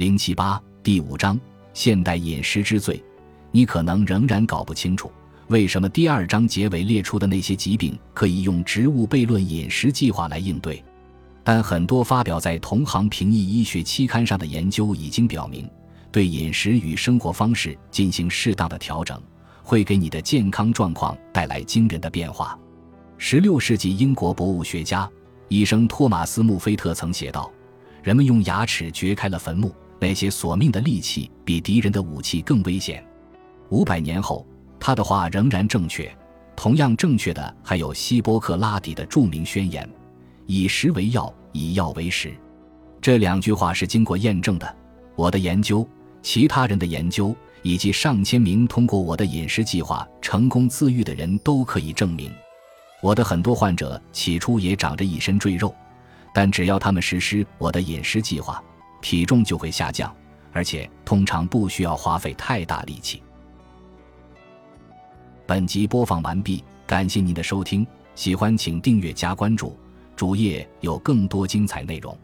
零七八第五章现代饮食之最，你可能仍然搞不清楚为什么第二章结尾列出的那些疾病可以用植物悖论饮食计划来应对，但很多发表在同行评议医学期刊上的研究已经表明，对饮食与生活方式进行适当的调整，会给你的健康状况带来惊人的变化。十六世纪英国博物学家、医生托马斯·穆菲特曾写道：“人们用牙齿掘开了坟墓，那些索命的利器比敌人的武器更危险。”五百年后，他的话仍然正确。同样正确的还有希波克拉底的著名宣言：“以食为药，以药为食。”这两句话是经过验证的。我的研究、其他人的研究以及上千名通过我的饮食计划成功自愈的人都可以证明。我的很多患者起初也长着一身赘肉，但只要他们实施我的饮食计划，体重就会下降，而且通常不需要花费太大力气。本集播放完毕，感谢您的收听，喜欢请订阅加关注，主页有更多精彩内容。